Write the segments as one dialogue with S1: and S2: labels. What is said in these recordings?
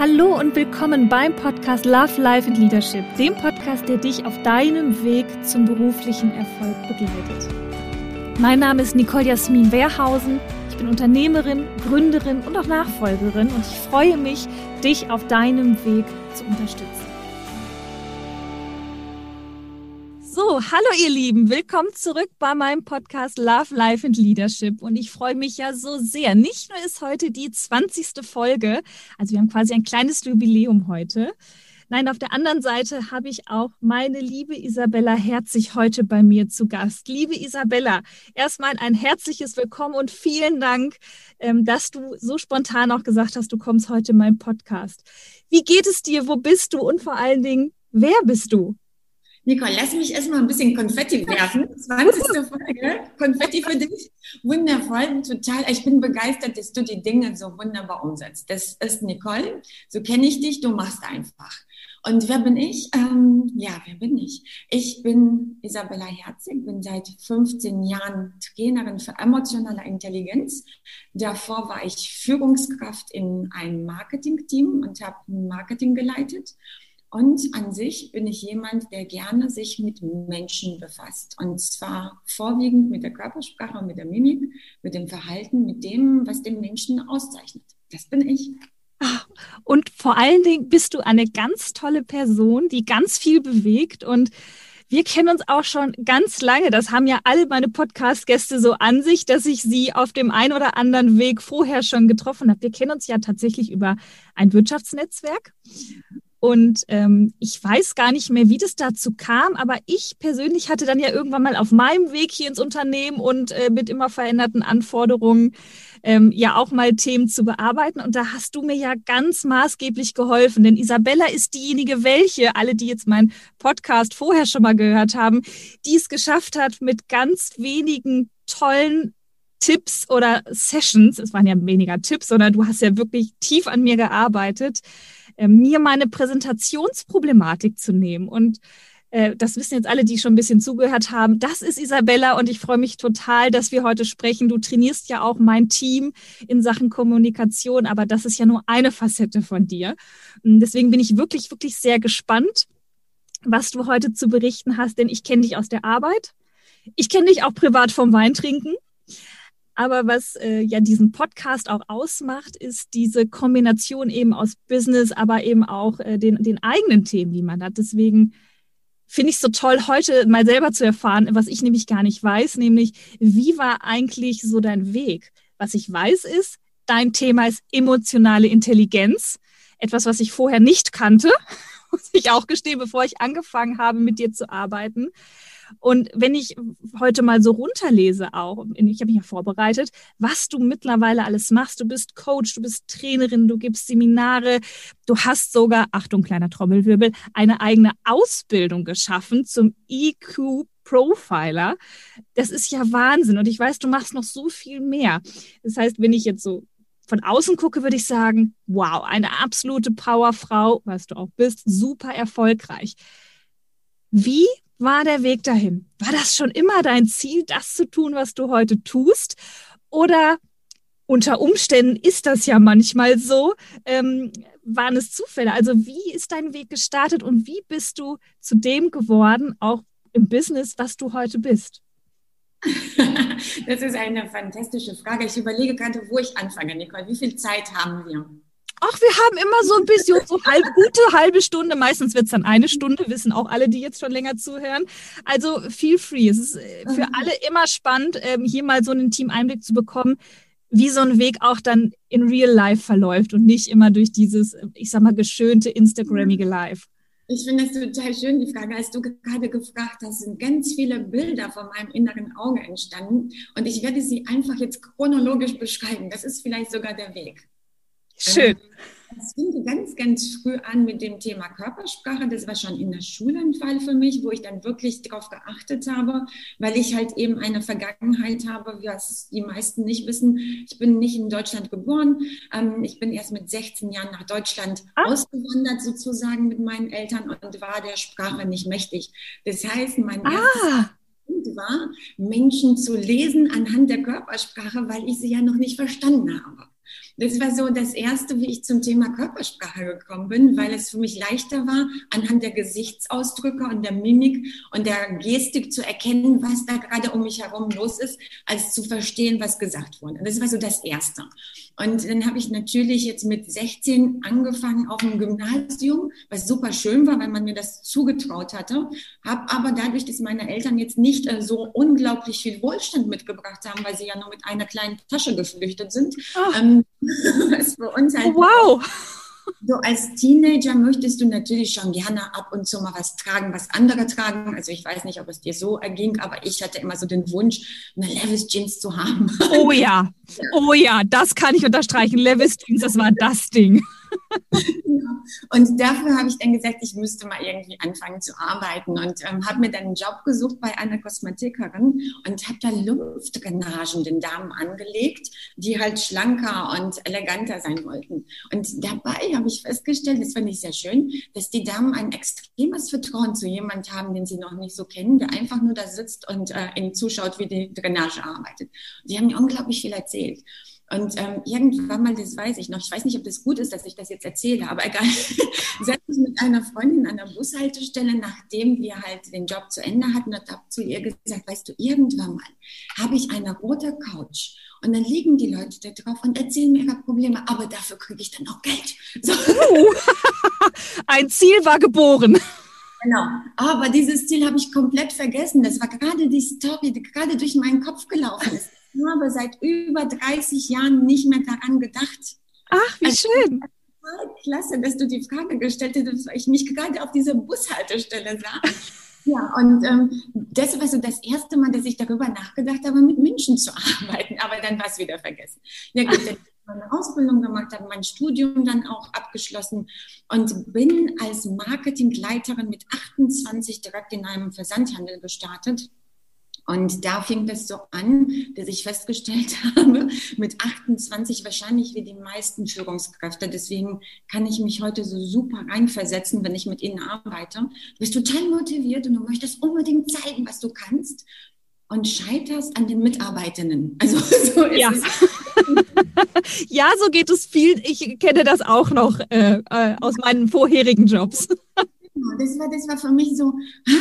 S1: Hallo und willkommen beim Podcast Love, Life and Leadership, dem Podcast, der dich auf deinem Weg zum beruflichen Erfolg begleitet. Mein Name ist Nicole Jasmin Wehrhausen. Ich bin Unternehmerin, Gründerin und auch Nachfolgerin und ich freue mich, dich auf deinem Weg zu unterstützen. Hallo ihr Lieben, willkommen zurück bei meinem Podcast Love, Life and Leadership. Und ich freue mich ja so sehr. Nicht nur ist heute die 20. Folge, also wir haben quasi ein kleines Jubiläum heute. Nein, auf der anderen Seite habe ich auch meine liebe Isabella Herzig heute bei mir zu Gast. Liebe Isabella, erstmal ein herzliches Willkommen und vielen Dank, ähm, dass du so spontan auch gesagt hast, du kommst heute in meinen Podcast. Wie geht es dir? Wo bist du? Und vor allen Dingen, wer bist du?
S2: Nicole, lass mich erstmal ein bisschen Konfetti werfen. 20. Folge. Konfetti für dich. Wundervoll, total. Ich bin begeistert, dass du die Dinge so wunderbar umsetzt. Das ist Nicole. So kenne ich dich. Du machst einfach. Und wer bin ich? Ähm, ja, wer bin ich? Ich bin Isabella Herzig, bin seit 15 Jahren Trainerin für emotionale Intelligenz. Davor war ich Führungskraft in einem Marketing-Team und habe Marketing geleitet. Und an sich bin ich jemand, der gerne sich mit Menschen befasst. Und zwar vorwiegend mit der Körpersprache, mit der Mimik, mit dem Verhalten, mit dem, was den Menschen auszeichnet. Das bin ich.
S1: Und vor allen Dingen bist du eine ganz tolle Person, die ganz viel bewegt und wir kennen uns auch schon ganz lange. Das haben ja alle meine Podcast-Gäste so an sich, dass ich sie auf dem einen oder anderen Weg vorher schon getroffen habe. Wir kennen uns ja tatsächlich über ein Wirtschaftsnetzwerk. Und ähm, ich weiß gar nicht mehr, wie das dazu kam, aber ich persönlich hatte dann ja irgendwann mal auf meinem Weg hier ins Unternehmen und äh, mit immer veränderten Anforderungen ähm, ja auch mal Themen zu bearbeiten. Und da hast du mir ja ganz maßgeblich geholfen, denn Isabella ist diejenige, welche, alle, die jetzt meinen Podcast vorher schon mal gehört haben, die es geschafft hat, mit ganz wenigen tollen Tipps oder Sessions, es waren ja weniger Tipps, sondern du hast ja wirklich tief an mir gearbeitet, äh, mir meine Präsentationsproblematik zu nehmen. Und äh, das wissen jetzt alle, die schon ein bisschen zugehört haben. Das ist Isabella und ich freue mich total, dass wir heute sprechen. Du trainierst ja auch mein Team in Sachen Kommunikation, aber das ist ja nur eine Facette von dir. Deswegen bin ich wirklich, wirklich sehr gespannt, was du heute zu berichten hast, denn ich kenne dich aus der Arbeit. Ich kenne dich auch privat vom Weintrinken. Aber was äh, ja diesen Podcast auch ausmacht, ist diese Kombination eben aus Business, aber eben auch äh, den, den eigenen Themen, die man hat. Deswegen finde ich es so toll, heute mal selber zu erfahren, was ich nämlich gar nicht weiß, nämlich wie war eigentlich so dein Weg? Was ich weiß ist, dein Thema ist emotionale Intelligenz, etwas, was ich vorher nicht kannte, muss ich auch gestehen, bevor ich angefangen habe, mit dir zu arbeiten. Und wenn ich heute mal so runterlese auch, ich habe mich ja vorbereitet, was du mittlerweile alles machst, du bist Coach, du bist Trainerin, du gibst Seminare, du hast sogar, Achtung, kleiner Trommelwirbel, eine eigene Ausbildung geschaffen zum EQ Profiler. Das ist ja Wahnsinn. Und ich weiß, du machst noch so viel mehr. Das heißt, wenn ich jetzt so von außen gucke, würde ich sagen, wow, eine absolute Powerfrau, was du auch bist, super erfolgreich. Wie war der Weg dahin? War das schon immer dein Ziel, das zu tun, was du heute tust? Oder unter Umständen ist das ja manchmal so, ähm, waren es Zufälle? Also wie ist dein Weg gestartet und wie bist du zu dem geworden, auch im Business, was du heute bist?
S2: Das ist eine fantastische Frage. Ich überlege gerade, wo ich anfange, Nicole. Wie viel Zeit haben wir?
S1: Ach, wir haben immer so ein bisschen, so halb, gute halbe Stunde. Meistens wird es dann eine Stunde, wissen auch alle, die jetzt schon länger zuhören. Also feel free. Es ist äh, für mhm. alle immer spannend, ähm, hier mal so einen Team-Einblick zu bekommen, wie so ein Weg auch dann in real life verläuft und nicht immer durch dieses, ich sag mal, geschönte Instagrammige Live.
S2: Ich finde es total schön, die Frage, als du gerade gefragt hast, sind ganz viele Bilder von meinem inneren Auge entstanden und ich werde sie einfach jetzt chronologisch beschreiben. Das ist vielleicht sogar der Weg.
S1: Schön.
S2: Es fing ganz, ganz früh an mit dem Thema Körpersprache. Das war schon in der Schule ein Fall für mich, wo ich dann wirklich darauf geachtet habe, weil ich halt eben eine Vergangenheit habe, was die meisten nicht wissen. Ich bin nicht in Deutschland geboren. Ähm, ich bin erst mit 16 Jahren nach Deutschland ah. ausgewandert, sozusagen mit meinen Eltern und war der Sprache nicht mächtig. Das heißt, mein ah. war, Menschen zu lesen anhand der Körpersprache, weil ich sie ja noch nicht verstanden habe. Das war so das Erste, wie ich zum Thema Körpersprache gekommen bin, weil es für mich leichter war, anhand der Gesichtsausdrücke und der Mimik und der Gestik zu erkennen, was da gerade um mich herum los ist, als zu verstehen, was gesagt wurde. Das war so das Erste. Und dann habe ich natürlich jetzt mit 16 angefangen auf dem Gymnasium, was super schön war, weil man mir das zugetraut hatte. Habe aber dadurch, dass meine Eltern jetzt nicht äh, so unglaublich viel Wohlstand mitgebracht haben, weil sie ja nur mit einer kleinen Tasche geflüchtet sind, ähm, was für uns halt.
S1: Wow!
S2: So als Teenager möchtest du natürlich schon gerne ab und zu mal was tragen, was andere tragen. Also ich weiß nicht, ob es dir so erging, aber ich hatte immer so den Wunsch, eine Levis Jeans zu haben.
S1: Oh ja, oh ja, das kann ich unterstreichen. Levis Jeans, das war das Ding.
S2: Und dafür habe ich dann gesagt, ich müsste mal irgendwie anfangen zu arbeiten und ähm, habe mir dann einen Job gesucht bei einer Kosmetikerin und habe da Luftdrainagen den Damen angelegt, die halt schlanker und eleganter sein wollten. Und dabei habe ich festgestellt, das fand ich sehr schön, dass die Damen ein extremes Vertrauen zu jemand haben, den sie noch nicht so kennen, der einfach nur da sitzt und äh, ihnen zuschaut, wie die Drainage arbeitet. Die haben mir unglaublich viel erzählt. Und ähm, irgendwann mal, das weiß ich noch, ich weiß nicht, ob das gut ist, dass ich das jetzt erzähle, aber egal, saß ich mit einer Freundin an der Bushaltestelle, nachdem wir halt den Job zu Ende hatten und habe zu ihr gesagt, weißt du, irgendwann mal habe ich eine rote Couch und dann liegen die Leute da drauf und erzählen mir ihre Probleme, aber dafür kriege ich dann auch Geld. So.
S1: Uh, ein Ziel war geboren.
S2: Genau. Aber dieses Ziel habe ich komplett vergessen. Das war gerade die Story, die gerade durch meinen Kopf gelaufen ist habe seit über 30 Jahren nicht mehr daran gedacht.
S1: Ach, wie also, schön.
S2: Klasse, dass du die Frage gestellt hast, weil ich mich gerade auf dieser Bushaltestelle sah. Ja, und ähm, das war so das erste Mal, dass ich darüber nachgedacht habe, mit Menschen zu arbeiten. Aber dann war es wieder vergessen. Ja, gut, dann meine Ausbildung gemacht, habe mein Studium dann auch abgeschlossen und bin als Marketingleiterin mit 28 direkt in einem Versandhandel gestartet und da fing das so an, dass ich festgestellt habe, mit 28 wahrscheinlich wie die meisten Führungskräfte. Deswegen kann ich mich heute so super reinversetzen, wenn ich mit ihnen arbeite. Du bist total motiviert und du möchtest unbedingt zeigen, was du kannst und scheiterst an den Mitarbeitenden. Also so ist
S1: ja. es. ja, so geht es viel. Ich kenne das auch noch äh, äh aus meinen vorherigen Jobs.
S2: Genau, das war, das war für mich so,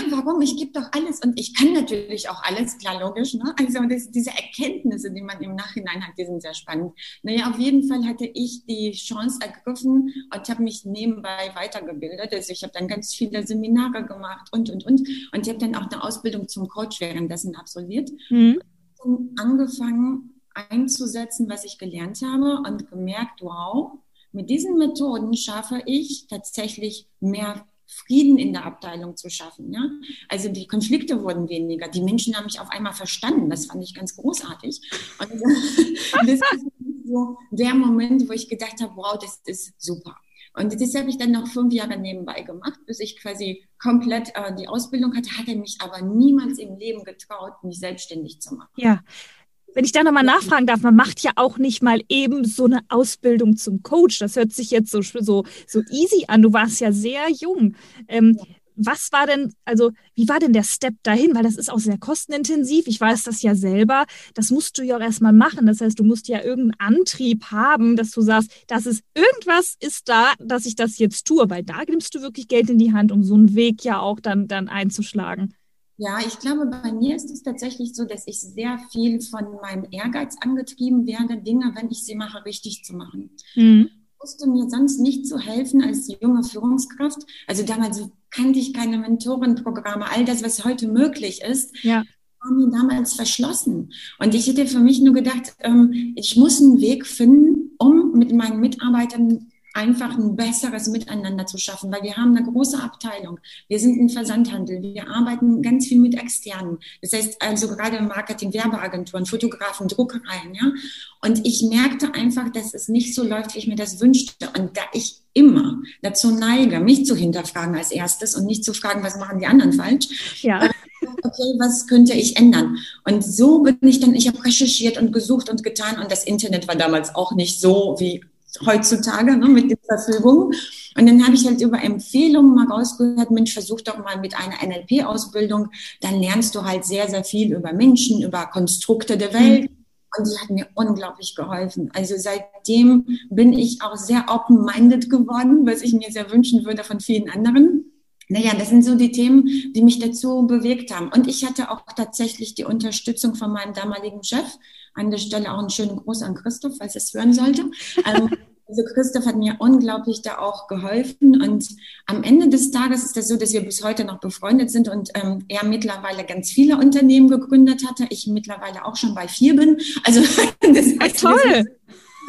S2: warum? Ich gebe doch alles und ich kann natürlich auch alles, klar, logisch. Ne? Also das, diese Erkenntnisse, die man im Nachhinein hat, die sind sehr spannend. Naja, auf jeden Fall hatte ich die Chance ergriffen und habe mich nebenbei weitergebildet. Also ich habe dann ganz viele Seminare gemacht und, und, und. Und ich habe dann auch eine Ausbildung zum Coach währenddessen absolviert. Mhm. Und angefangen einzusetzen, was ich gelernt habe und gemerkt, wow, mit diesen Methoden schaffe ich tatsächlich mehr Frieden in der Abteilung zu schaffen. Ja? Also die Konflikte wurden weniger. Die Menschen haben mich auf einmal verstanden. Das fand ich ganz großartig. Und das ist so der Moment, wo ich gedacht habe, wow, das ist super. Und das habe ich dann noch fünf Jahre nebenbei gemacht, bis ich quasi komplett äh, die Ausbildung hatte, hatte mich aber niemals im Leben getraut, mich selbstständig zu machen.
S1: Ja, wenn ich da nochmal nachfragen darf, man macht ja auch nicht mal eben so eine Ausbildung zum Coach. Das hört sich jetzt so, so, so easy an. Du warst ja sehr jung. Ähm, ja. Was war denn, also wie war denn der Step dahin? Weil das ist auch sehr kostenintensiv. Ich weiß das ja selber. Das musst du ja auch erstmal machen. Das heißt, du musst ja irgendeinen Antrieb haben, dass du sagst, dass es irgendwas ist da, dass ich das jetzt tue. Weil da nimmst du wirklich Geld in die Hand, um so einen Weg ja auch dann, dann einzuschlagen.
S2: Ja, ich glaube, bei mir ist es tatsächlich so, dass ich sehr viel von meinem Ehrgeiz angetrieben werde, Dinge, wenn ich sie mache, richtig zu machen. Mhm. Ich wusste mir sonst nicht zu helfen als junge Führungskraft. Also damals kannte ich keine Mentorenprogramme, all das, was heute möglich ist. Ja war mir damals verschlossen. Und ich hätte für mich nur gedacht, ähm, ich muss einen Weg finden, um mit meinen Mitarbeitern einfach ein besseres Miteinander zu schaffen, weil wir haben eine große Abteilung. Wir sind ein Versandhandel. Wir arbeiten ganz viel mit Externen. Das heißt also gerade im Marketing, Werbeagenturen, Fotografen, Druckereien, ja. Und ich merkte einfach, dass es nicht so läuft, wie ich mir das wünschte. Und da ich immer dazu neige, mich zu hinterfragen als erstes und nicht zu fragen, was machen die anderen falsch. Ja. Äh, okay, was könnte ich ändern? Und so bin ich dann, ich habe recherchiert und gesucht und getan und das Internet war damals auch nicht so wie heutzutage ne, mit den Verfügungen. Und dann habe ich halt über Empfehlungen mal rausgehört, Mensch, versuch doch mal mit einer NLP-Ausbildung, dann lernst du halt sehr, sehr viel über Menschen, über Konstrukte der Welt. Mhm. Und die hat mir unglaublich geholfen. Also seitdem bin ich auch sehr open-minded geworden, was ich mir sehr wünschen würde von vielen anderen. Naja, das sind so die Themen, die mich dazu bewegt haben. Und ich hatte auch tatsächlich die Unterstützung von meinem damaligen Chef. An der Stelle auch einen schönen Gruß an Christoph, falls es hören sollte. Ähm, also Christoph hat mir unglaublich da auch geholfen. Und am Ende des Tages ist das so, dass wir bis heute noch befreundet sind und ähm, er mittlerweile ganz viele Unternehmen gegründet hatte. Ich mittlerweile auch schon bei vier bin. Also das heißt,
S1: toll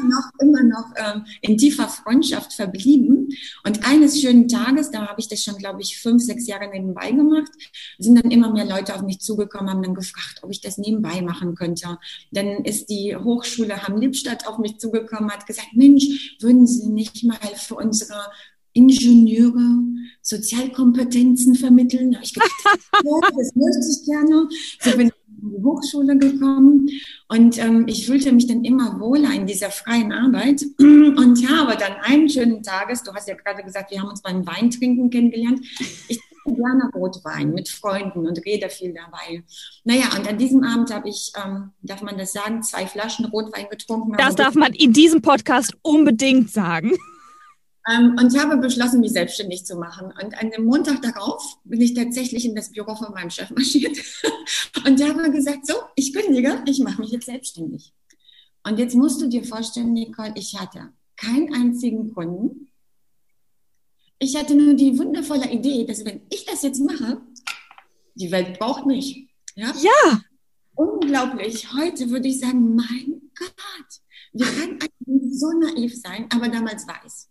S2: noch, immer noch ähm, in tiefer Freundschaft verblieben. Und eines schönen Tages, da habe ich das schon, glaube ich, fünf, sechs Jahre nebenbei gemacht, sind dann immer mehr Leute auf mich zugekommen, haben dann gefragt, ob ich das nebenbei machen könnte. Dann ist die Hochschule Hamm-Lippstadt auf mich zugekommen, hat gesagt, Mensch, würden Sie nicht mal für unsere Ingenieure Sozialkompetenzen vermitteln. Da habe ich gedacht, ja, das möchte ich gerne. So bin in die Hochschule gekommen und ähm, ich fühlte mich dann immer wohler in dieser freien Arbeit und habe dann einen schönen Tages, du hast ja gerade gesagt, wir haben uns beim Weintrinken kennengelernt, ich trinke gerne Rotwein mit Freunden und rede viel dabei. Naja, und an diesem Abend habe ich, ähm, darf man das sagen, zwei Flaschen Rotwein getrunken.
S1: Das darf man in diesem Podcast unbedingt sagen.
S2: Ähm, und habe beschlossen, mich selbstständig zu machen. Und an dem Montag darauf bin ich tatsächlich in das Büro von meinem Chef marschiert und habe gesagt, so, ich kündige, ich mache mich jetzt selbstständig. Und jetzt musst du dir vorstellen, Nicole, ich hatte keinen einzigen Kunden. Ich hatte nur die wundervolle Idee, dass wenn ich das jetzt mache, die Welt braucht mich.
S1: Ja. ja.
S2: Unglaublich. Heute würde ich sagen, mein Gott, kann eigentlich so naiv sein, aber damals war es.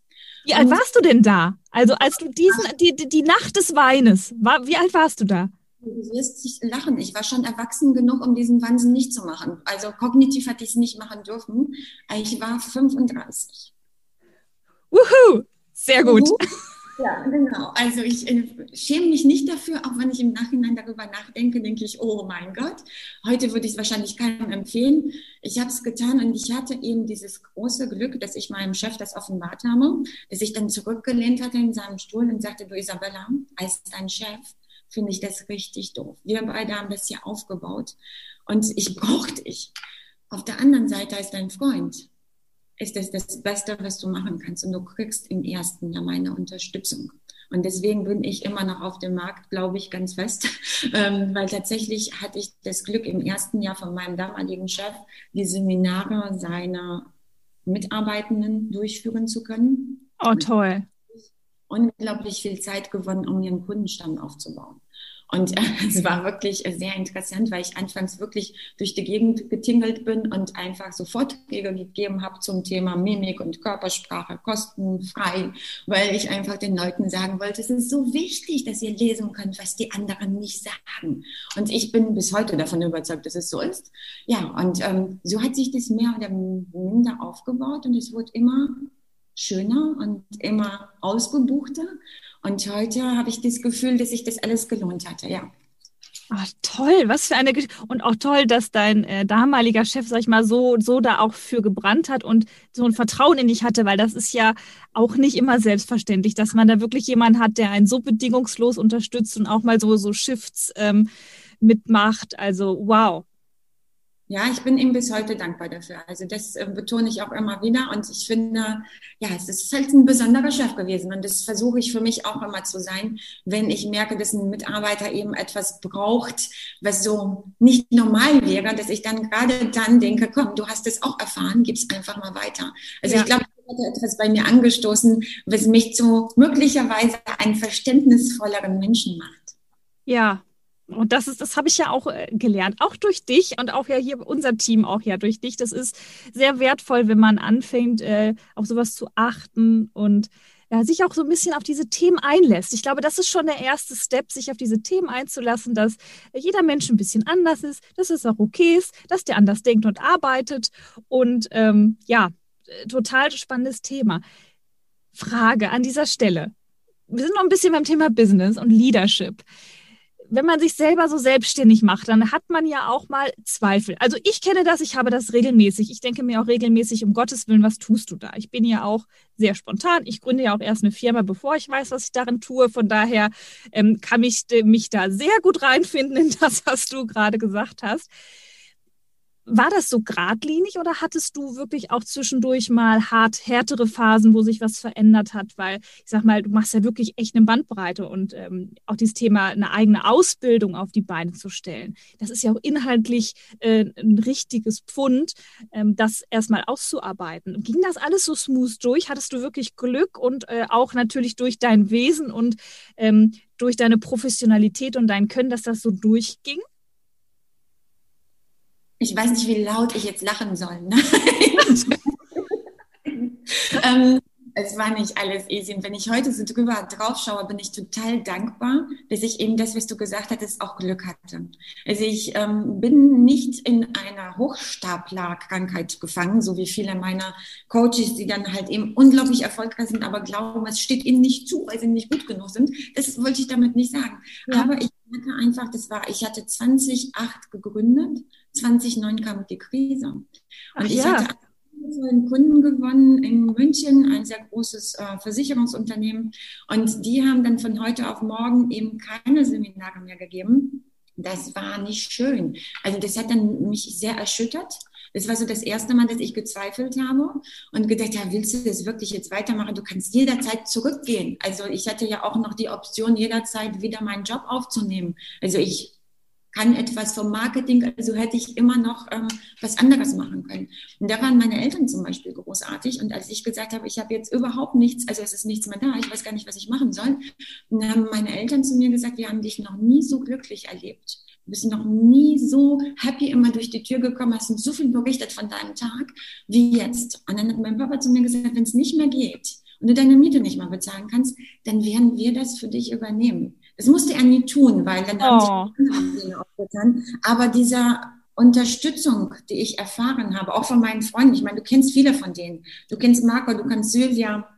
S1: Wie alt warst du denn da? Also als du diesen, die, die Nacht des Weines, war, wie alt warst du da?
S2: Du wirst dich lachen. Ich war schon erwachsen genug, um diesen Wahnsinn nicht zu machen. Also kognitiv hatte ich es nicht machen dürfen. Ich war 35.
S1: Wuhu! Sehr gut. Wuhu.
S2: Ja, genau. Also ich äh, schäme mich nicht dafür, auch wenn ich im Nachhinein darüber nachdenke, denke ich, oh mein Gott, heute würde ich es wahrscheinlich keinem empfehlen. Ich habe es getan und ich hatte eben dieses große Glück, dass ich meinem Chef das offenbart habe, dass ich dann zurückgelehnt hatte in seinem Stuhl und sagte, du Isabella, als dein Chef finde ich das richtig doof. Wir beide haben das hier aufgebaut und ich brauche dich. Auf der anderen Seite ist dein Freund ist das das Beste, was du machen kannst. Und du kriegst im ersten Jahr meine Unterstützung. Und deswegen bin ich immer noch auf dem Markt, glaube ich, ganz fest, ähm, weil tatsächlich hatte ich das Glück, im ersten Jahr von meinem damaligen Chef die Seminare seiner Mitarbeitenden durchführen zu können.
S1: Oh, toll.
S2: Unglaublich viel Zeit gewonnen, um ihren Kundenstamm aufzubauen. Und äh, es war wirklich sehr interessant, weil ich anfangs wirklich durch die Gegend getingelt bin und einfach so Vorträge gegeben habe zum Thema Mimik und Körpersprache kostenfrei, weil ich einfach den Leuten sagen wollte, es ist so wichtig, dass ihr lesen könnt, was die anderen nicht sagen. Und ich bin bis heute davon überzeugt, dass es so ist. Ja, und ähm, so hat sich das mehr oder minder aufgebaut und es wurde immer schöner und immer ausgebuchter. Und heute habe ich das Gefühl, dass sich das alles gelohnt hatte, ja.
S1: Ach, toll, was für eine Geschichte. Und auch toll, dass dein äh, damaliger Chef, sag ich mal, so, so da auch für gebrannt hat und so ein Vertrauen in dich hatte, weil das ist ja auch nicht immer selbstverständlich, dass man da wirklich jemanden hat, der einen so bedingungslos unterstützt und auch mal so, so Shifts ähm, mitmacht. Also, wow.
S2: Ja, ich bin ihm bis heute dankbar dafür. Also das äh, betone ich auch immer wieder. Und ich finde, ja, es ist halt ein besonderer Chef gewesen. Und das versuche ich für mich auch immer zu sein, wenn ich merke, dass ein Mitarbeiter eben etwas braucht, was so nicht normal wäre, dass ich dann gerade dann denke, komm, du hast es auch erfahren, gib's einfach mal weiter. Also ja. ich glaube, hat etwas bei mir angestoßen, was mich zu möglicherweise einen verständnisvolleren Menschen macht.
S1: Ja, und das ist, das habe ich ja auch äh, gelernt, auch durch dich und auch ja hier unser Team auch ja durch dich. Das ist sehr wertvoll, wenn man anfängt, äh, auf sowas zu achten und ja, sich auch so ein bisschen auf diese Themen einlässt. Ich glaube, das ist schon der erste Step, sich auf diese Themen einzulassen, dass jeder Mensch ein bisschen anders ist, dass es auch okay ist, dass der anders denkt und arbeitet. Und ähm, ja, total spannendes Thema. Frage an dieser Stelle. Wir sind noch ein bisschen beim Thema Business und Leadership wenn man sich selber so selbstständig macht, dann hat man ja auch mal Zweifel. Also ich kenne das, ich habe das regelmäßig. Ich denke mir auch regelmäßig, um Gottes Willen, was tust du da? Ich bin ja auch sehr spontan. Ich gründe ja auch erst eine Firma, bevor ich weiß, was ich darin tue. Von daher ähm, kann ich mich da sehr gut reinfinden in das, was du gerade gesagt hast. War das so geradlinig oder hattest du wirklich auch zwischendurch mal hart härtere Phasen, wo sich was verändert hat? Weil ich sag mal, du machst ja wirklich echt eine Bandbreite und ähm, auch dieses Thema, eine eigene Ausbildung auf die Beine zu stellen. Das ist ja auch inhaltlich äh, ein richtiges Pfund, ähm, das erstmal auszuarbeiten. Ging das alles so smooth durch? Hattest du wirklich Glück und äh, auch natürlich durch dein Wesen und ähm, durch deine Professionalität und dein Können, dass das so durchging?
S2: Ich weiß nicht, wie laut ich jetzt lachen soll. Ne? ähm, es war nicht alles easy. Und wenn ich heute so drüber drauf schaue, bin ich total dankbar, dass ich eben das, was du gesagt hattest, auch Glück hatte. Also ich ähm, bin nicht in einer Hochstaplerkrankheit gefangen, so wie viele meiner Coaches, die dann halt eben unglaublich erfolgreich sind, aber glauben, es steht ihnen nicht zu, weil sie nicht gut genug sind. Das wollte ich damit nicht sagen. Ja. Aber ich hatte einfach, das war, ich hatte 2008 gegründet 2009 kam die Krise. Und Ach, ich ja. hatte einen Kunden gewonnen in München, ein sehr großes äh, Versicherungsunternehmen. Und die haben dann von heute auf morgen eben keine Seminare mehr gegeben. Das war nicht schön. Also das hat dann mich sehr erschüttert. Das war so das erste Mal, dass ich gezweifelt habe und gedacht, ja, willst du das wirklich jetzt weitermachen? Du kannst jederzeit zurückgehen. Also ich hatte ja auch noch die Option, jederzeit wieder meinen Job aufzunehmen. Also ich kann etwas vom Marketing, also hätte ich immer noch ähm, was anderes machen können. Und da waren meine Eltern zum Beispiel großartig. Und als ich gesagt habe, ich habe jetzt überhaupt nichts, also es ist nichts mehr da, ich weiß gar nicht, was ich machen soll, dann haben meine Eltern zu mir gesagt, wir haben dich noch nie so glücklich erlebt. Du bist noch nie so happy immer durch die Tür gekommen, hast so viel berichtet von deinem Tag wie jetzt. Und dann hat mein Papa zu mir gesagt, wenn es nicht mehr geht und du deine Miete nicht mehr bezahlen kannst, dann werden wir das für dich übernehmen. Das musste er nie tun, weil dann haben oh. sich Dinge aufgetan. Aber diese Unterstützung, die ich erfahren habe, auch von meinen Freunden, ich meine, du kennst viele von denen. Du kennst Marco, du kennst Sylvia.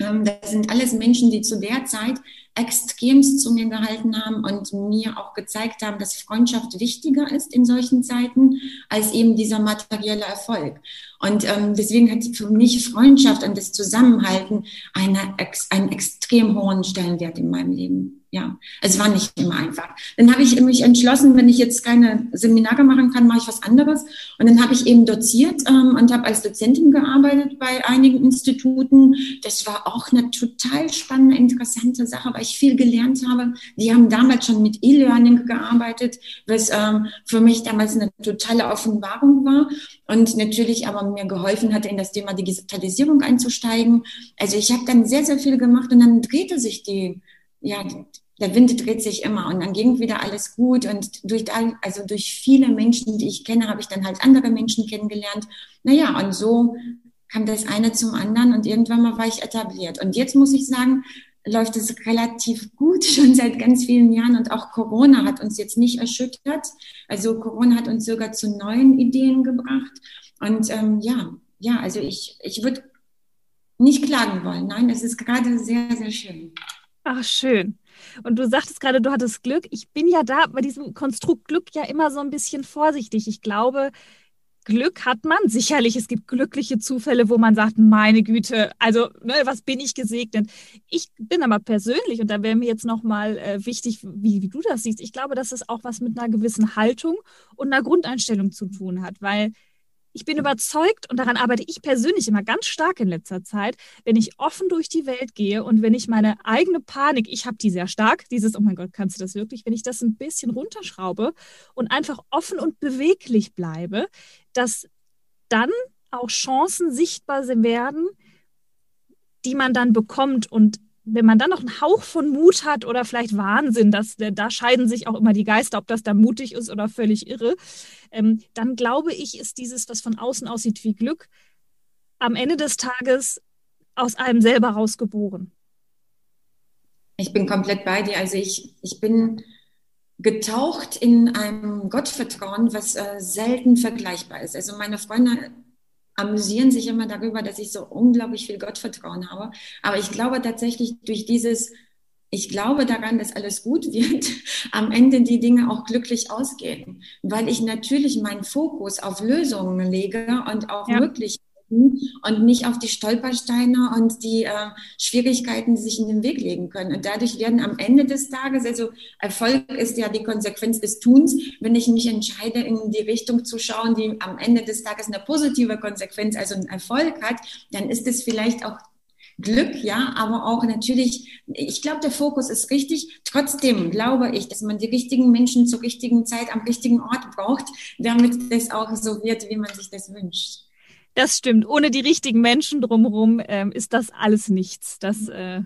S2: Ähm, das sind alles Menschen, die zu der Zeit extremst zu mir gehalten haben und mir auch gezeigt haben, dass Freundschaft wichtiger ist in solchen Zeiten als eben dieser materielle Erfolg. Und ähm, deswegen hat für mich Freundschaft und das Zusammenhalten eine, einen extrem hohen Stellenwert in meinem Leben ja, es war nicht immer einfach. Dann habe ich mich entschlossen, wenn ich jetzt keine Seminare machen kann, mache ich was anderes. Und dann habe ich eben doziert ähm, und habe als Dozentin gearbeitet bei einigen Instituten. Das war auch eine total spannende, interessante Sache, weil ich viel gelernt habe. Die haben damals schon mit E-Learning gearbeitet, was ähm, für mich damals eine totale Offenbarung war und natürlich aber mir geholfen hatte, in das Thema Digitalisierung einzusteigen. Also ich habe dann sehr, sehr viel gemacht und dann drehte sich die ja, der Wind dreht sich immer und dann ging wieder alles gut und durch, also durch viele Menschen, die ich kenne, habe ich dann halt andere Menschen kennengelernt. Naja, und so kam das eine zum anderen und irgendwann mal war ich etabliert. Und jetzt muss ich sagen, läuft es relativ gut schon seit ganz vielen Jahren und auch Corona hat uns jetzt nicht erschüttert. Also Corona hat uns sogar zu neuen Ideen gebracht. Und ähm, ja, ja, also ich, ich würde nicht klagen wollen. Nein, es ist gerade sehr, sehr schön.
S1: Ach, schön. Und du sagtest gerade, du hattest Glück. Ich bin ja da bei diesem Konstrukt Glück ja immer so ein bisschen vorsichtig. Ich glaube, Glück hat man. Sicherlich, es gibt glückliche Zufälle, wo man sagt, meine Güte, also ne, was bin ich gesegnet. Ich bin aber persönlich, und da wäre mir jetzt nochmal äh, wichtig, wie, wie du das siehst, ich glaube, dass es auch was mit einer gewissen Haltung und einer Grundeinstellung zu tun hat, weil ich bin überzeugt und daran arbeite ich persönlich immer ganz stark in letzter Zeit, wenn ich offen durch die Welt gehe und wenn ich meine eigene Panik, ich habe die sehr stark, dieses, oh mein Gott, kannst du das wirklich, wenn ich das ein bisschen runterschraube und einfach offen und beweglich bleibe, dass dann auch Chancen sichtbar werden, die man dann bekommt und wenn man dann noch einen Hauch von Mut hat oder vielleicht Wahnsinn, dass da scheiden sich auch immer die Geister, ob das da mutig ist oder völlig irre, ähm, dann glaube ich, ist dieses, was von außen aussieht wie Glück, am Ende des Tages aus einem selber rausgeboren.
S2: Ich bin komplett bei dir. Also ich, ich bin getaucht in einem Gottvertrauen, was äh, selten vergleichbar ist. Also meine Freunde amüsieren sich immer darüber, dass ich so unglaublich viel Gottvertrauen habe. Aber ich glaube tatsächlich durch dieses, ich glaube daran, dass alles gut wird, am Ende die Dinge auch glücklich ausgehen, weil ich natürlich meinen Fokus auf Lösungen lege und auch ja. Möglichkeiten und nicht auf die Stolpersteine und die äh, Schwierigkeiten, die sich in den Weg legen können. Und dadurch werden am Ende des Tages, also Erfolg ist ja die Konsequenz des Tuns, wenn ich mich entscheide, in die Richtung zu schauen, die am Ende des Tages eine positive Konsequenz, also einen Erfolg hat, dann ist es vielleicht auch Glück, ja, aber auch natürlich, ich glaube, der Fokus ist richtig. Trotzdem glaube ich, dass man die richtigen Menschen zur richtigen Zeit am richtigen Ort braucht, damit das auch so wird, wie man sich das wünscht.
S1: Das stimmt. Ohne die richtigen Menschen drumherum ähm, ist das alles nichts. Das, äh,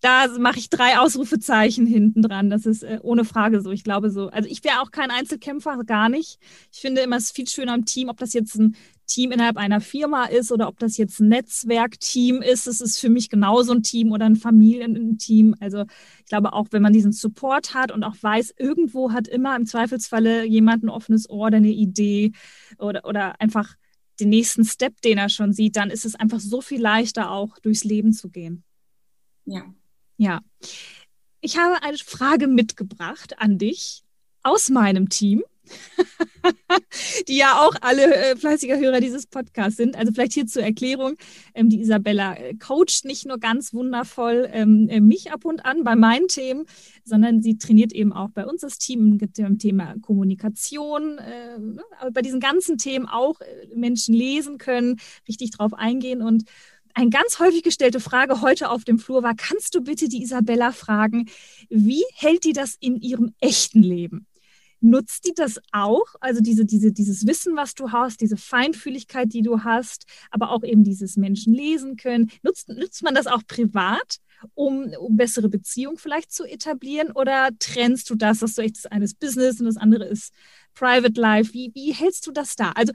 S1: da mache ich drei Ausrufezeichen hinten dran. Das ist äh, ohne Frage so. Ich glaube so. Also ich wäre auch kein Einzelkämpfer, gar nicht. Ich finde immer, es ist viel schöner im Team, ob das jetzt ein Team innerhalb einer Firma ist oder ob das jetzt ein Netzwerkteam ist. Es ist für mich genauso ein Team oder ein Familienteam. Also ich glaube auch, wenn man diesen Support hat und auch weiß, irgendwo hat immer im Zweifelsfalle jemand ein offenes Ohr oder eine Idee oder, oder einfach den nächsten Step, den er schon sieht, dann ist es einfach so viel leichter, auch durchs Leben zu gehen.
S2: Ja.
S1: Ja. Ich habe eine Frage mitgebracht an dich aus meinem Team. die ja auch alle äh, fleißiger Hörer dieses Podcasts sind. Also vielleicht hier zur Erklärung, ähm, die Isabella äh, coacht nicht nur ganz wundervoll ähm, äh, mich ab und an bei meinen Themen, sondern sie trainiert eben auch bei uns das Team dem Thema Kommunikation, äh, ne, bei diesen ganzen Themen auch äh, Menschen lesen können, richtig drauf eingehen und eine ganz häufig gestellte Frage heute auf dem Flur war, kannst du bitte die Isabella fragen, wie hält die das in ihrem echten Leben? Nutzt die das auch? Also diese, diese, dieses Wissen, was du hast, diese Feinfühligkeit, die du hast, aber auch eben dieses Menschen lesen können. Nutzt, nutzt man das auch privat, um, um bessere Beziehungen vielleicht zu etablieren? Oder trennst du das, dass du echt das eine ist Business und das andere ist Private Life? Wie, wie hältst du das da? Also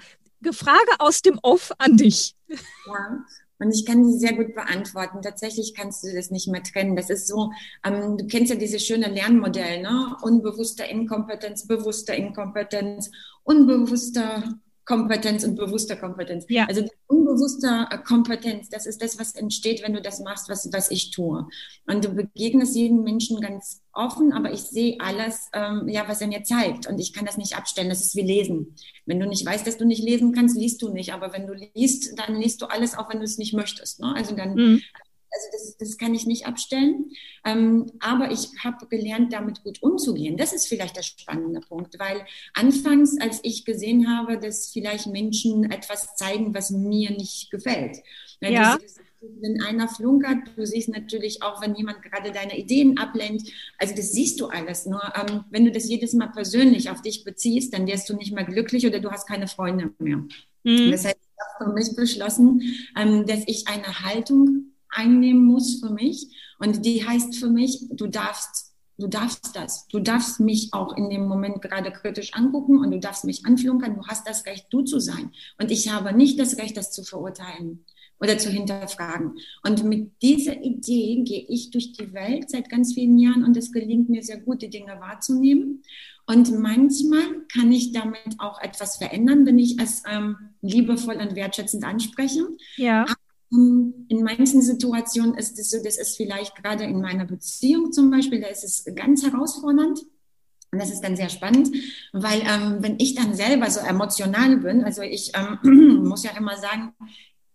S1: Frage aus dem Off an dich.
S2: Ja, und ich kann die sehr gut beantworten. Tatsächlich kannst du das nicht mehr trennen. Das ist so, ähm, du kennst ja dieses schöne Lernmodell, ne? Unbewusster Inkompetenz, bewusster Inkompetenz, unbewusster Kompetenz und bewusster Kompetenz. Ja. Also unbewusster äh, Kompetenz, das ist das, was entsteht, wenn du das machst, was, was ich tue. Und du begegnest jeden Menschen ganz offen, aber ich sehe alles, ähm, ja, was er mir zeigt. Und ich kann das nicht abstellen. Das ist wie Lesen. Wenn du nicht weißt, dass du nicht lesen kannst, liest du nicht. Aber wenn du liest, dann liest du alles, auch wenn du es nicht möchtest. Ne? Also dann mhm. Also das, das kann ich nicht abstellen. Ähm, aber ich habe gelernt, damit gut umzugehen. Das ist vielleicht der spannende Punkt, weil anfangs, als ich gesehen habe, dass vielleicht Menschen etwas zeigen, was mir nicht gefällt. Ne, ja. Wenn einer flunkert, du siehst natürlich auch, wenn jemand gerade deine Ideen ablehnt. Also das siehst du alles. Nur ähm, wenn du das jedes Mal persönlich auf dich beziehst, dann wirst du nicht mehr glücklich oder du hast keine Freunde mehr. Mhm. Das heißt, ich habe für mich beschlossen, ähm, dass ich eine Haltung einnehmen muss für mich. Und die heißt für mich, du darfst, du darfst das. Du darfst mich auch in dem Moment gerade kritisch angucken und du darfst mich anflunkern. Du hast das Recht, du zu sein. Und ich habe nicht das Recht, das zu verurteilen oder zu hinterfragen. Und mit dieser Idee gehe ich durch die Welt seit ganz vielen Jahren und es gelingt mir sehr gut, die Dinge wahrzunehmen. Und manchmal kann ich damit auch etwas verändern, wenn ich es ähm, liebevoll und wertschätzend anspreche. Ja. In manchen Situationen ist es so, das ist vielleicht gerade in meiner Beziehung zum Beispiel, da ist es ganz herausfordernd. Und das ist dann sehr spannend, weil ähm, wenn ich dann selber so emotional bin, also ich ähm, muss ja immer sagen,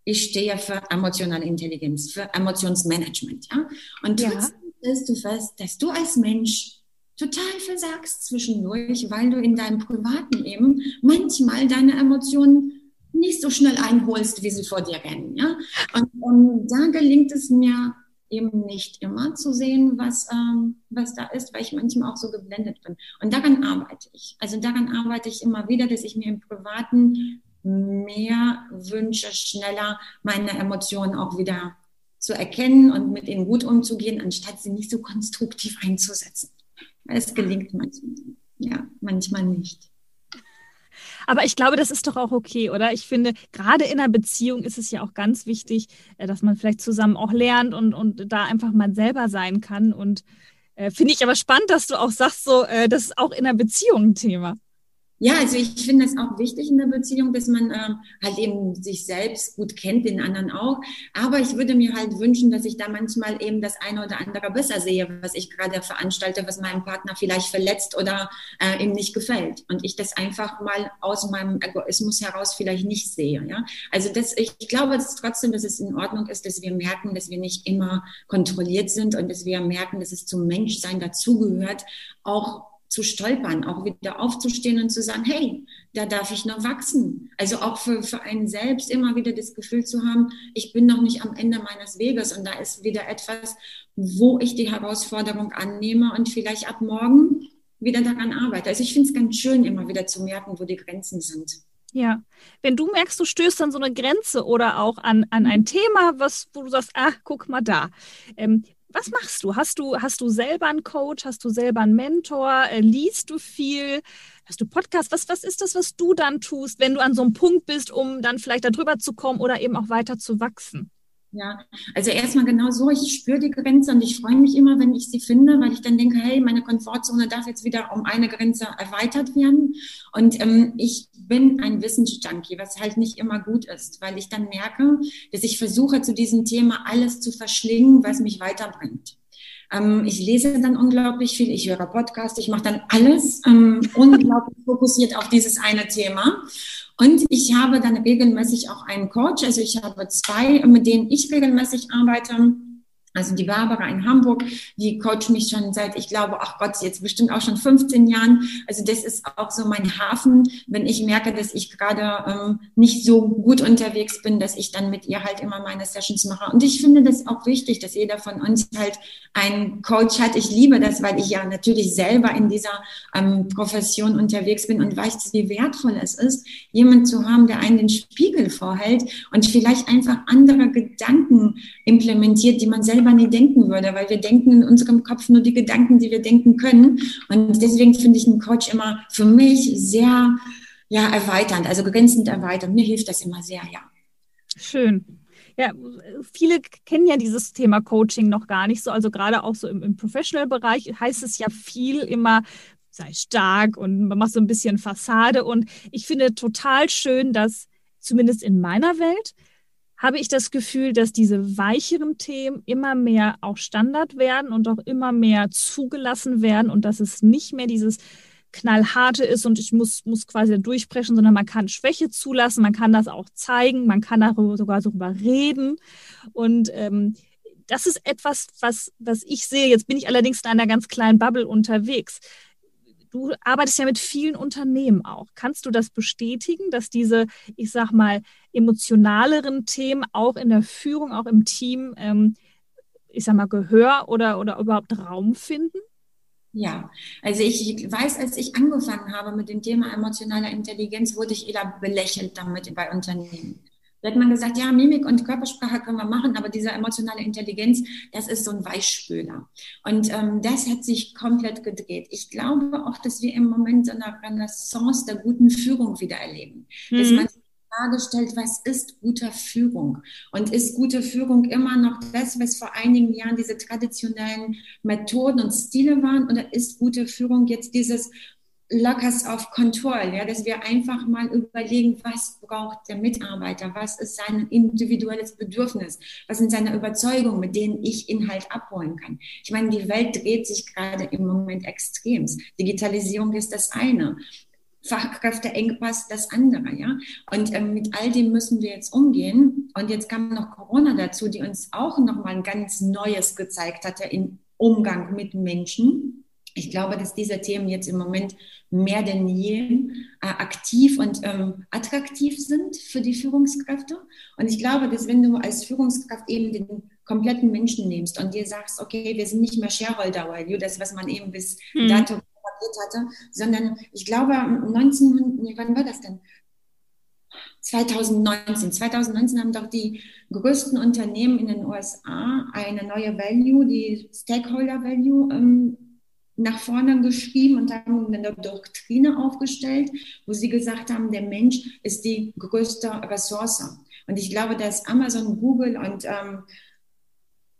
S2: ich stehe für emotionale Intelligenz, für Emotionsmanagement, ja. Und ja. trotzdem stellst du fest, dass du als Mensch total versagst zwischendurch, weil du in deinem privaten Leben manchmal deine Emotionen nicht so schnell einholst, wie sie vor dir rennen. Ja? Und, und da gelingt es mir eben nicht immer zu sehen, was, ähm, was da ist, weil ich manchmal auch so geblendet bin. Und daran arbeite ich. Also daran arbeite ich immer wieder, dass ich mir im Privaten mehr wünsche, schneller meine Emotionen auch wieder zu erkennen und mit ihnen gut umzugehen, anstatt sie nicht so konstruktiv einzusetzen. Es gelingt manchmal, ja, manchmal nicht.
S1: Aber ich glaube, das ist doch auch okay, oder? Ich finde, gerade in einer Beziehung ist es ja auch ganz wichtig, äh, dass man vielleicht zusammen auch lernt und, und da einfach mal selber sein kann. Und äh, finde ich aber spannend, dass du auch sagst, so, äh, das ist auch in einer Beziehung ein Thema.
S2: Ja, also ich finde es auch wichtig in der Beziehung, dass man ähm, halt eben sich selbst gut kennt, den anderen auch. Aber ich würde mir halt wünschen, dass ich da manchmal eben das eine oder andere besser sehe, was ich gerade veranstalte, was meinem Partner vielleicht verletzt oder äh, ihm nicht gefällt. Und ich das einfach mal aus meinem Egoismus heraus vielleicht nicht sehe. Ja? Also das, ich glaube dass trotzdem, dass es in Ordnung ist, dass wir merken, dass wir nicht immer kontrolliert sind und dass wir merken, dass es zum Menschsein dazugehört, auch zu stolpern, auch wieder aufzustehen und zu sagen, hey, da darf ich noch wachsen. Also auch für, für einen selbst immer wieder das Gefühl zu haben, ich bin noch nicht am Ende meines Weges und da ist wieder etwas, wo ich die Herausforderung annehme und vielleicht ab morgen wieder daran arbeite. Also ich finde es ganz schön, immer wieder zu merken, wo die Grenzen sind.
S1: Ja, wenn du merkst, du stößt an so eine Grenze oder auch an, an ein Thema, was, wo du sagst, ah, guck mal da. Ähm, was machst du? Hast du, hast du selber einen Coach? Hast du selber einen Mentor? Äh, liest du viel? Hast du Podcast? Was, was ist das, was du dann tust, wenn du an so einem Punkt bist, um dann vielleicht darüber zu kommen oder eben auch weiter zu wachsen?
S2: Ja, also erstmal genau so, ich spüre die Grenze und ich freue mich immer, wenn ich sie finde, weil ich dann denke, hey, meine Komfortzone darf jetzt wieder um eine Grenze erweitert werden. Und ähm, ich bin ein Wissensjunkie, was halt nicht immer gut ist, weil ich dann merke, dass ich versuche, zu diesem Thema alles zu verschlingen, was mich weiterbringt. Ähm, ich lese dann unglaublich viel, ich höre Podcasts, ich mache dann alles ähm, unglaublich fokussiert auf dieses eine Thema. Und ich habe dann regelmäßig auch einen Coach, also ich habe zwei, mit denen ich regelmäßig arbeite. Also die Barbara in Hamburg, die coacht mich schon seit, ich glaube, ach Gott, jetzt bestimmt auch schon 15 Jahren. Also das ist auch so mein Hafen, wenn ich merke, dass ich gerade ähm, nicht so gut unterwegs bin, dass ich dann mit ihr halt immer meine Sessions mache. Und ich finde das auch wichtig, dass jeder von uns halt einen Coach hat. Ich liebe das, weil ich ja natürlich selber in dieser ähm, Profession unterwegs bin und weiß, wie wertvoll es ist, jemand zu haben, der einen den Spiegel vorhält und vielleicht einfach andere Gedanken implementiert, die man selber selber nie denken würde, weil wir denken in unserem Kopf nur die Gedanken, die wir denken können. Und deswegen finde ich einen Coach immer für mich sehr ja, erweiternd, also grenzend erweiternd. Mir hilft das immer sehr, ja.
S1: Schön. Ja, viele kennen ja dieses Thema Coaching noch gar nicht so. Also gerade auch so im, im Professional-Bereich heißt es ja viel immer, sei stark und man macht so ein bisschen Fassade. Und ich finde total schön, dass zumindest in meiner Welt habe ich das Gefühl, dass diese weicheren Themen immer mehr auch Standard werden und auch immer mehr zugelassen werden und dass es nicht mehr dieses knallharte ist und ich muss, muss quasi durchbrechen, sondern man kann Schwäche zulassen, man kann das auch zeigen, man kann darüber sogar darüber reden. Und ähm, das ist etwas, was, was ich sehe. Jetzt bin ich allerdings in einer ganz kleinen Bubble unterwegs. Du arbeitest ja mit vielen Unternehmen auch. Kannst du das bestätigen, dass diese, ich sag mal, emotionaleren Themen auch in der Führung, auch im Team, ähm, ich sag mal, Gehör oder, oder überhaupt Raum finden?
S2: Ja, also ich weiß, als ich angefangen habe mit dem Thema emotionaler Intelligenz, wurde ich eher belächelt damit bei Unternehmen. Da hat man gesagt, ja, Mimik und Körpersprache können wir machen, aber diese emotionale Intelligenz, das ist so ein Weichspüler. Und ähm, das hat sich komplett gedreht. Ich glaube auch, dass wir im Moment so eine Renaissance der guten Führung wieder erleben. Mhm. Dass man Frage stellt, was ist gute Führung? Und ist gute Führung immer noch das, was vor einigen Jahren diese traditionellen Methoden und Stile waren? Oder ist gute Führung jetzt dieses Lockers of Control, ja, dass wir einfach mal überlegen, was braucht der Mitarbeiter, was ist sein individuelles Bedürfnis, was sind seine Überzeugungen, mit denen ich Inhalt abholen kann. Ich meine, die Welt dreht sich gerade im Moment extrem. Digitalisierung ist das eine. Fachkräfteengpass das andere, ja. Und ähm, mit all dem müssen wir jetzt umgehen. Und jetzt kam noch Corona dazu, die uns auch noch mal ein ganz Neues gezeigt hatte im Umgang mit Menschen ich glaube, dass diese Themen jetzt im Moment mehr denn je äh, aktiv und ähm, attraktiv sind für die Führungskräfte. Und ich glaube, dass wenn du als Führungskraft eben den kompletten Menschen nimmst und dir sagst, okay, wir sind nicht mehr Shareholder Value, das, was man eben bis hm. dato hatte, sondern ich glaube, 19, nee, wann war das denn? 2019. 2019 haben doch die größten Unternehmen in den USA eine neue Value, die Stakeholder Value, ähm, nach vorne geschrieben und haben eine Doktrine aufgestellt, wo sie gesagt haben, der Mensch ist die größte Ressource. Und ich glaube, dass Amazon, Google und ähm,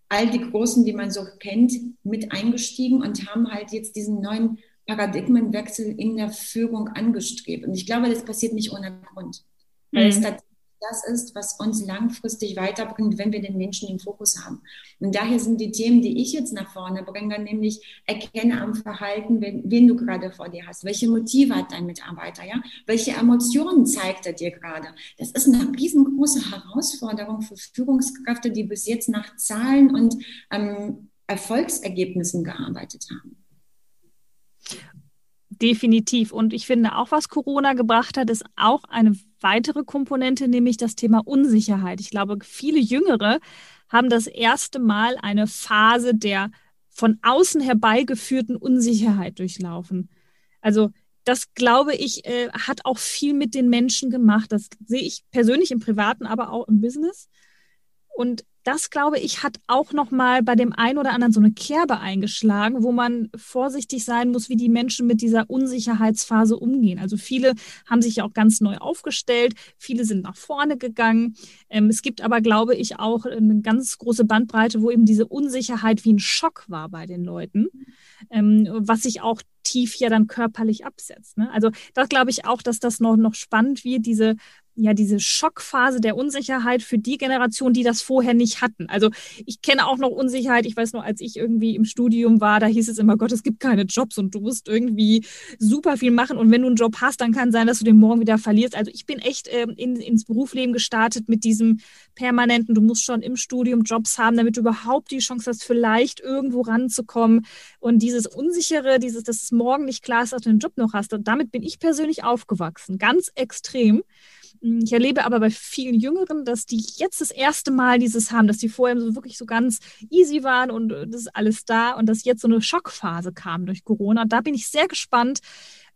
S2: all die Großen, die man so kennt, mit eingestiegen und haben halt jetzt diesen neuen Paradigmenwechsel in der Führung angestrebt. Und ich glaube, das passiert nicht ohne Grund. Weil mhm. es tatsächlich das ist, was uns langfristig weiterbringt, wenn wir den Menschen im Fokus haben. Und daher sind die Themen, die ich jetzt nach vorne bringe, nämlich erkenne am Verhalten, wen, wen du gerade vor dir hast. Welche Motive hat dein Mitarbeiter? Ja? Welche Emotionen zeigt er dir gerade? Das ist eine riesengroße Herausforderung für Führungskräfte, die bis jetzt nach Zahlen und ähm, Erfolgsergebnissen gearbeitet haben.
S1: Definitiv. Und ich finde auch, was Corona gebracht hat, ist auch eine weitere Komponente, nämlich das Thema Unsicherheit. Ich glaube, viele Jüngere haben das erste Mal eine Phase der von außen herbeigeführten Unsicherheit durchlaufen. Also das, glaube ich, äh, hat auch viel mit den Menschen gemacht. Das sehe ich persönlich im Privaten, aber auch im Business. Und das, glaube ich, hat auch noch mal bei dem einen oder anderen so eine Kerbe eingeschlagen, wo man vorsichtig sein muss, wie die Menschen mit dieser Unsicherheitsphase umgehen. Also viele haben sich ja auch ganz neu aufgestellt, viele sind nach vorne gegangen. Ähm, es gibt aber, glaube ich, auch eine ganz große Bandbreite, wo eben diese Unsicherheit wie ein Schock war bei den Leuten, ähm, was sich auch tief ja dann körperlich absetzt. Ne? Also da glaube ich auch, dass das noch, noch spannend wird, diese ja diese Schockphase der Unsicherheit für die Generation, die das vorher nicht hatten. Also ich kenne auch noch Unsicherheit. Ich weiß noch, als ich irgendwie im Studium war, da hieß es immer, Gott, es gibt keine Jobs und du musst irgendwie super viel machen. Und wenn du einen Job hast, dann kann sein, dass du den morgen wieder verlierst. Also ich bin echt äh, in, ins Berufsleben gestartet mit diesem permanenten, du musst schon im Studium Jobs haben, damit du überhaupt die Chance hast, vielleicht irgendwo ranzukommen. Und dieses Unsichere, dieses, dass es morgen nicht klar ist, dass du einen Job noch hast, damit bin ich persönlich aufgewachsen. Ganz extrem. Ich erlebe aber bei vielen Jüngeren, dass die jetzt das erste Mal dieses haben, dass die vorher so wirklich so ganz easy waren und äh, das ist alles da und dass jetzt so eine Schockphase kam durch Corona. Da bin ich sehr gespannt,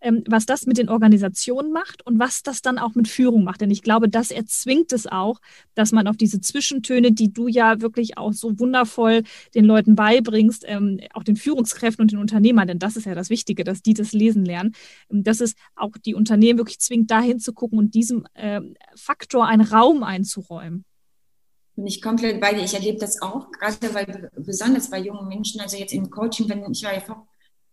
S1: ähm, was das mit den Organisationen macht und was das dann auch mit Führung macht. Denn ich glaube, das erzwingt es auch, dass man auf diese Zwischentöne, die du ja wirklich auch so wundervoll den Leuten beibringst, ähm, auch den Führungskräften und den Unternehmern, denn das ist ja das Wichtige, dass die das lesen lernen, ähm, dass es auch die Unternehmen wirklich zwingt, dahin zu gucken und diesem ähm, Faktor einen Raum einzuräumen
S2: bin ich komplett bei dir. Ich erlebe das auch, gerade weil besonders bei jungen Menschen, also jetzt im Coaching, wenn ich war ja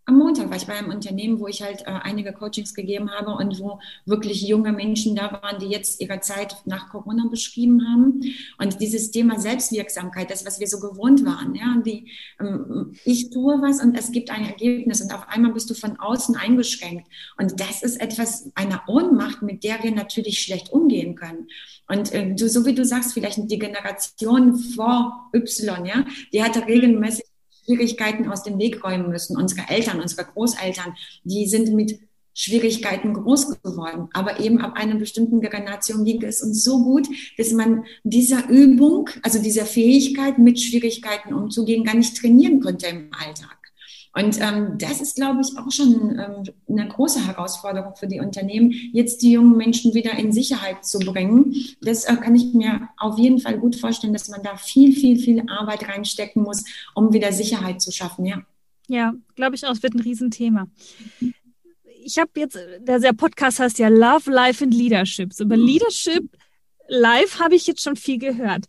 S2: am Montag war ich bei einem Unternehmen, wo ich halt äh, einige Coachings gegeben habe und wo wirklich junge Menschen da waren, die jetzt ihre Zeit nach Corona beschrieben haben. Und dieses Thema Selbstwirksamkeit, das, was wir so gewohnt waren, ja, die, ähm, ich tue was und es gibt ein Ergebnis und auf einmal bist du von außen eingeschränkt. Und das ist etwas, eine Ohnmacht, mit der wir natürlich schlecht umgehen können. Und äh, du, so wie du sagst, vielleicht die Generation vor Y, ja, die hatte regelmäßig Schwierigkeiten aus dem Weg räumen müssen. Unsere Eltern, unsere Großeltern, die sind mit Schwierigkeiten groß geworden. Aber eben ab einer bestimmten Generation ging es uns so gut, dass man dieser Übung, also dieser Fähigkeit, mit Schwierigkeiten umzugehen, gar nicht trainieren konnte im Alltag. Und ähm, das ist, glaube ich, auch schon ähm, eine große Herausforderung für die Unternehmen, jetzt die jungen Menschen wieder in Sicherheit zu bringen. Das äh, kann ich mir auf jeden Fall gut vorstellen, dass man da viel, viel, viel Arbeit reinstecken muss, um wieder Sicherheit zu schaffen. Ja,
S1: ja glaube ich auch, es wird ein Riesenthema. Ich habe jetzt, der, der Podcast heißt ja Love, Life and Leadership. So über Leadership Live habe ich jetzt schon viel gehört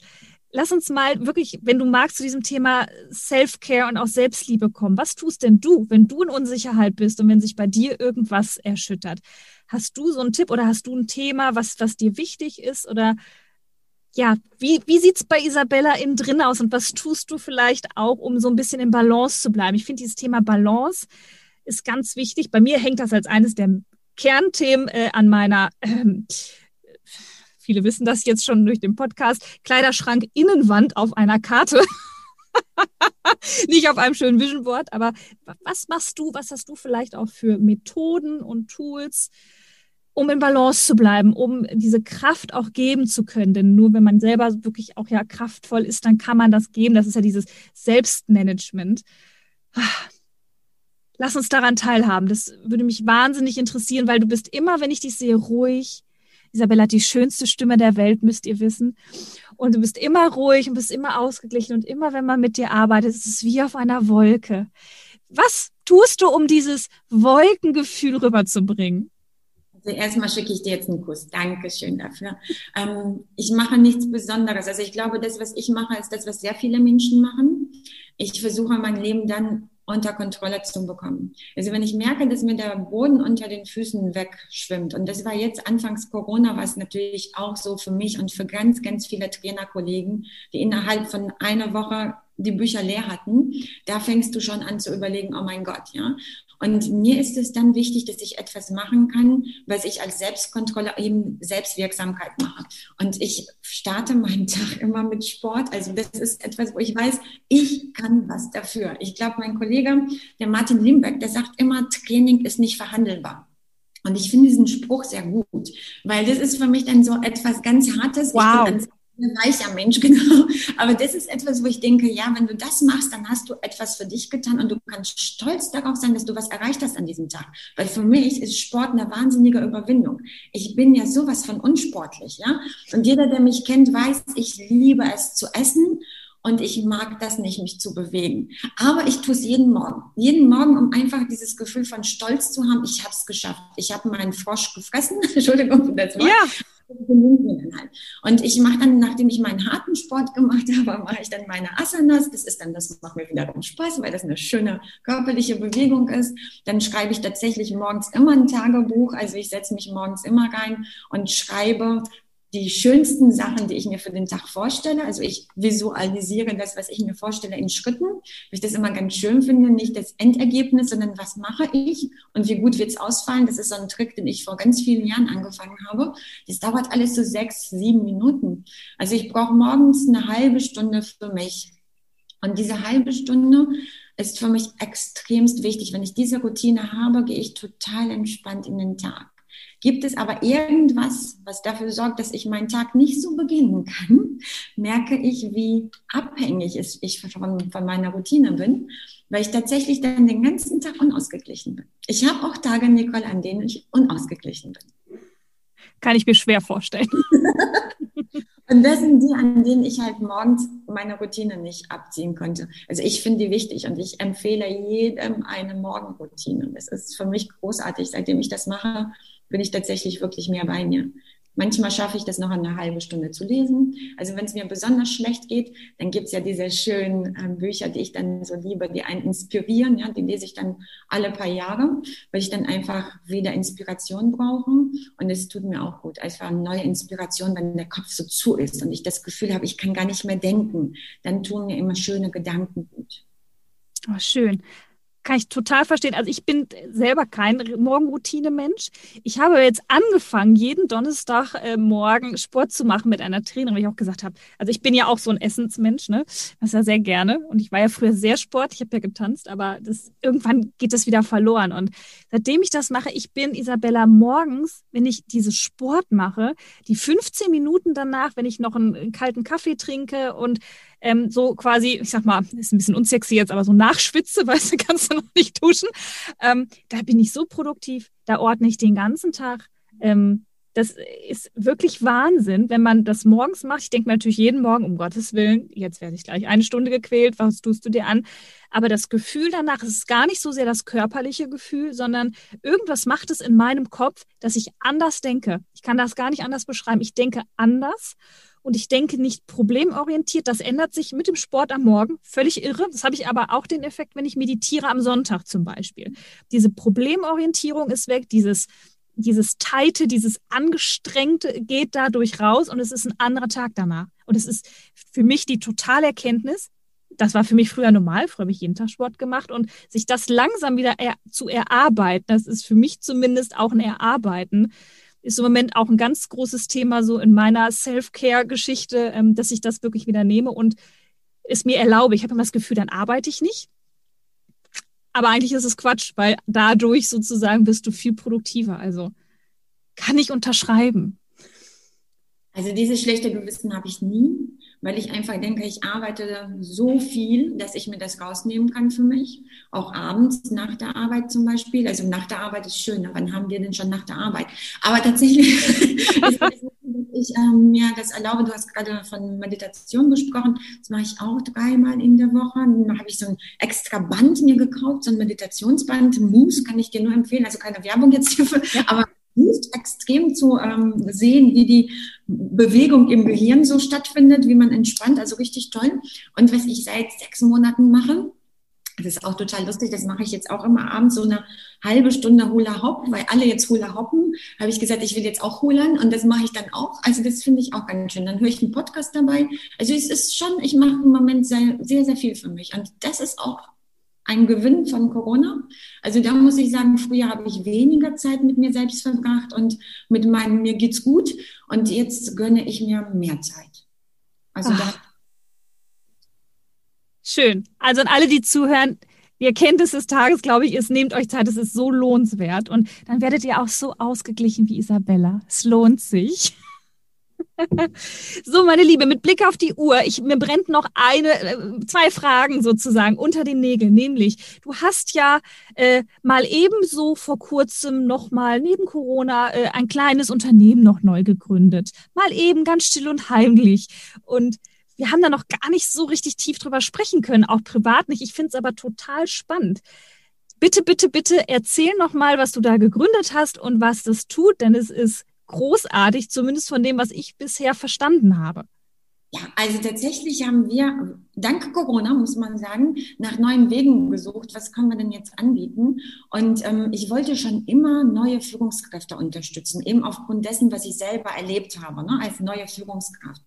S1: lass uns mal wirklich, wenn du magst, zu diesem Thema Self-Care und auch Selbstliebe kommen. Was tust denn du, wenn du in Unsicherheit bist und wenn sich bei dir irgendwas erschüttert? Hast du so einen Tipp oder hast du ein Thema, was, was dir wichtig ist? Oder ja, wie, wie sieht es bei Isabella innen drin aus und was tust du vielleicht auch, um so ein bisschen in Balance zu bleiben? Ich finde, dieses Thema Balance ist ganz wichtig. Bei mir hängt das als eines der Kernthemen äh, an meiner ähm, viele wissen das jetzt schon durch den Podcast, Kleiderschrank Innenwand auf einer Karte. Nicht auf einem schönen Vision Board, aber was machst du, was hast du vielleicht auch für Methoden und Tools, um in Balance zu bleiben, um diese Kraft auch geben zu können? Denn nur wenn man selber wirklich auch ja kraftvoll ist, dann kann man das geben. Das ist ja dieses Selbstmanagement. Lass uns daran teilhaben. Das würde mich wahnsinnig interessieren, weil du bist immer, wenn ich dich sehe, ruhig, Isabella hat die schönste Stimme der Welt, müsst ihr wissen. Und du bist immer ruhig und bist immer ausgeglichen und immer, wenn man mit dir arbeitet, ist es wie auf einer Wolke. Was tust du, um dieses Wolkengefühl rüberzubringen?
S2: Also erstmal schicke ich dir jetzt einen Kuss. Dankeschön dafür. Ähm, ich mache nichts Besonderes. Also ich glaube, das, was ich mache, ist das, was sehr viele Menschen machen. Ich versuche mein Leben dann unter Kontrolle zu bekommen. Also wenn ich merke, dass mir der Boden unter den Füßen wegschwimmt, und das war jetzt anfangs Corona, was natürlich auch so für mich und für ganz, ganz viele Trainerkollegen, die innerhalb von einer Woche die Bücher leer hatten, da fängst du schon an zu überlegen, oh mein Gott, ja. Und mir ist es dann wichtig, dass ich etwas machen kann, was ich als Selbstkontrolle eben Selbstwirksamkeit mache. Und ich starte meinen Tag immer mit Sport. Also das ist etwas, wo ich weiß, ich kann was dafür. Ich glaube, mein Kollege, der Martin Limbeck, der sagt immer, Training ist nicht verhandelbar. Und ich finde diesen Spruch sehr gut, weil das ist für mich dann so etwas ganz Hartes.
S1: Wow
S2: ein weicher Mensch, genau. Aber das ist etwas, wo ich denke, ja, wenn du das machst, dann hast du etwas für dich getan und du kannst stolz darauf sein, dass du was erreicht hast an diesem Tag. Weil für mich ist Sport eine wahnsinnige Überwindung. Ich bin ja sowas von unsportlich, ja. Und jeder, der mich kennt, weiß, ich liebe es zu essen und ich mag das nicht, mich zu bewegen. Aber ich tue es jeden Morgen. Jeden Morgen, um einfach dieses Gefühl von Stolz zu haben, ich habe es geschafft. Ich habe meinen Frosch gefressen. Entschuldigung das Wort. Ja. Und ich mache dann, nachdem ich meinen harten Sport gemacht habe, mache ich dann meine Asanas. Das ist dann, das macht mir wiederum Spaß, weil das eine schöne körperliche Bewegung ist. Dann schreibe ich tatsächlich morgens immer ein Tagebuch. Also ich setze mich morgens immer rein und schreibe die schönsten Sachen, die ich mir für den Tag vorstelle. Also ich visualisiere das, was ich mir vorstelle, in Schritten. Weil ich das immer ganz schön finde, nicht das Endergebnis, sondern was mache ich und wie gut wird es ausfallen. Das ist so ein Trick, den ich vor ganz vielen Jahren angefangen habe. Das dauert alles so sechs, sieben Minuten. Also ich brauche morgens eine halbe Stunde für mich. Und diese halbe Stunde ist für mich extremst wichtig. Wenn ich diese Routine habe, gehe ich total entspannt in den Tag. Gibt es aber irgendwas, was dafür sorgt, dass ich meinen Tag nicht so beginnen kann, merke ich, wie abhängig ich von, von meiner Routine bin, weil ich tatsächlich dann den ganzen Tag unausgeglichen bin. Ich habe auch Tage, Nicole, an denen ich unausgeglichen bin.
S1: Kann ich mir schwer vorstellen.
S2: Und das sind die, an denen ich halt morgens meine Routine nicht abziehen konnte. Also ich finde die wichtig und ich empfehle jedem eine Morgenroutine. Das ist für mich großartig. Seitdem ich das mache, bin ich tatsächlich wirklich mehr bei mir. Manchmal schaffe ich das noch eine halbe Stunde zu lesen. Also wenn es mir besonders schlecht geht, dann gibt es ja diese schönen äh, Bücher, die ich dann so liebe, die einen inspirieren. Ja, die lese ich dann alle paar Jahre, weil ich dann einfach wieder Inspiration brauche. Und es tut mir auch gut, einfach eine neue Inspiration, wenn der Kopf so zu ist und ich das Gefühl habe, ich kann gar nicht mehr denken. Dann tun mir immer schöne Gedanken gut.
S1: Oh, schön. Kann ich total verstehen. Also ich bin selber kein Morgenroutine-Mensch. Ich habe jetzt angefangen, jeden Donnerstag äh, morgen Sport zu machen mit einer Trainerin, weil ich auch gesagt habe, also ich bin ja auch so ein Essensmensch, ne? Das ja sehr gerne. Und ich war ja früher sehr Sport, ich habe ja getanzt, aber das, irgendwann geht das wieder verloren. Und seitdem ich das mache, ich bin Isabella morgens, wenn ich diese Sport mache, die 15 Minuten danach, wenn ich noch einen, einen kalten Kaffee trinke und ähm, so quasi, ich sag mal, ist ein bisschen unsexy jetzt, aber so nachschwitze, weißt du, kannst du noch nicht duschen. Ähm, da bin ich so produktiv, da ordne ich den ganzen Tag. Ähm, das ist wirklich Wahnsinn, wenn man das morgens macht. Ich denke mir natürlich jeden Morgen, um Gottes Willen, jetzt werde ich gleich eine Stunde gequält, was tust du dir an? Aber das Gefühl danach ist gar nicht so sehr das körperliche Gefühl, sondern irgendwas macht es in meinem Kopf, dass ich anders denke. Ich kann das gar nicht anders beschreiben. Ich denke anders und ich denke nicht problemorientiert. Das ändert sich mit dem Sport am Morgen. Völlig irre. Das habe ich aber auch den Effekt, wenn ich meditiere am Sonntag zum Beispiel. Diese Problemorientierung ist weg, dieses dieses Teite, dieses Angestrengte geht dadurch raus und es ist ein anderer Tag danach. Und es ist für mich die totale Erkenntnis, das war für mich früher normal, früher habe ich jeden Tag Sport gemacht und sich das langsam wieder er zu erarbeiten, das ist für mich zumindest auch ein Erarbeiten, ist im Moment auch ein ganz großes Thema so in meiner Self-Care-Geschichte, ähm, dass ich das wirklich wieder nehme und es mir erlaube. Ich habe immer das Gefühl, dann arbeite ich nicht. Aber eigentlich ist es Quatsch, weil dadurch sozusagen bist du viel produktiver. Also kann ich unterschreiben.
S2: Also dieses schlechte Gewissen habe ich nie weil ich einfach denke, ich arbeite so viel, dass ich mir das rausnehmen kann für mich. Auch abends nach der Arbeit zum Beispiel. Also nach der Arbeit ist schön, wann haben wir denn schon nach der Arbeit? Aber tatsächlich ich ähm, mir das erlaube. Du hast gerade von Meditation gesprochen. Das mache ich auch dreimal in der Woche. Dann habe ich so ein extra Band mir gekauft, so ein Meditationsband. Moose kann ich dir nur empfehlen. Also keine Werbung jetzt hierfür, aber hilft extrem zu ähm, sehen, wie die Bewegung im Gehirn so stattfindet, wie man entspannt, also richtig toll. Und was ich seit sechs Monaten mache, Das ist auch total lustig. Das mache ich jetzt auch immer abends so eine halbe Stunde Hula Hop, weil alle jetzt Hula Hoppen. Habe ich gesagt, ich will jetzt auch Hulan und das mache ich dann auch. Also das finde ich auch ganz schön. Dann höre ich einen Podcast dabei. Also es ist schon, ich mache im Moment sehr, sehr, sehr viel für mich. Und das ist auch ein Gewinn von Corona. Also da muss ich sagen, früher habe ich weniger Zeit mit mir selbst verbracht und mit meinem mir geht's gut. Und jetzt gönne ich mir mehr Zeit. Also da
S1: Schön. Also an alle, die zuhören, ihr kennt es des Tages, glaube ich, ist, nehmt euch Zeit, es ist so lohnenswert. Und dann werdet ihr auch so ausgeglichen wie Isabella. Es lohnt sich. So, meine Liebe, mit Blick auf die Uhr, ich, mir brennt noch eine, äh, zwei Fragen sozusagen unter den Nägeln, nämlich, du hast ja äh, mal ebenso vor kurzem noch mal neben Corona äh, ein kleines Unternehmen noch neu gegründet. Mal eben ganz still und heimlich. Und wir haben da noch gar nicht so richtig tief drüber sprechen können, auch privat nicht. Ich finde es aber total spannend. Bitte, bitte, bitte erzähl noch mal, was du da gegründet hast und was das tut, denn es ist großartig, zumindest von dem, was ich bisher verstanden habe.
S2: Ja, also tatsächlich haben wir, dank Corona muss man sagen, nach neuen Wegen gesucht. Was können wir denn jetzt anbieten? Und ähm, ich wollte schon immer neue Führungskräfte unterstützen, eben aufgrund dessen, was ich selber erlebt habe, ne, als neue Führungskraft.